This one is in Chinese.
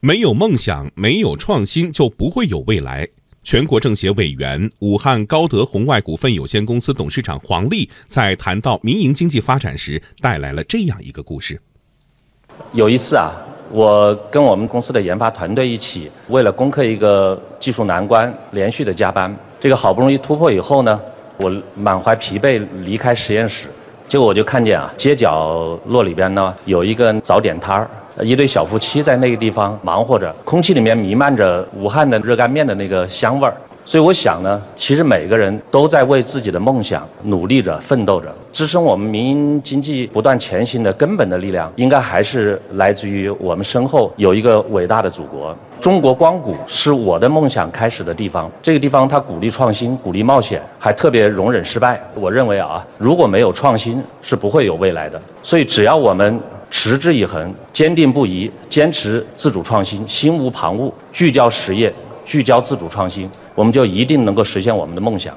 没有梦想，没有创新，就不会有未来。全国政协委员、武汉高德红外股份有限公司董事长黄丽在谈到民营经济发展时，带来了这样一个故事。有一次啊，我跟我们公司的研发团队一起，为了攻克一个技术难关，连续的加班。这个好不容易突破以后呢，我满怀疲惫离开实验室，结果我就看见啊，街角落里边呢有一个早点摊儿。一对小夫妻在那个地方忙活着，空气里面弥漫着武汉的热干面的那个香味儿。所以我想呢，其实每个人都在为自己的梦想努力着、奋斗着。支撑我们民营经济不断前行的根本的力量，应该还是来自于我们身后有一个伟大的祖国。中国光谷是我的梦想开始的地方。这个地方它鼓励创新、鼓励冒险，还特别容忍失败。我认为啊，如果没有创新，是不会有未来的。所以只要我们。持之以恒，坚定不移，坚持自主创新，心无旁骛，聚焦实业，聚焦自主创新，我们就一定能够实现我们的梦想。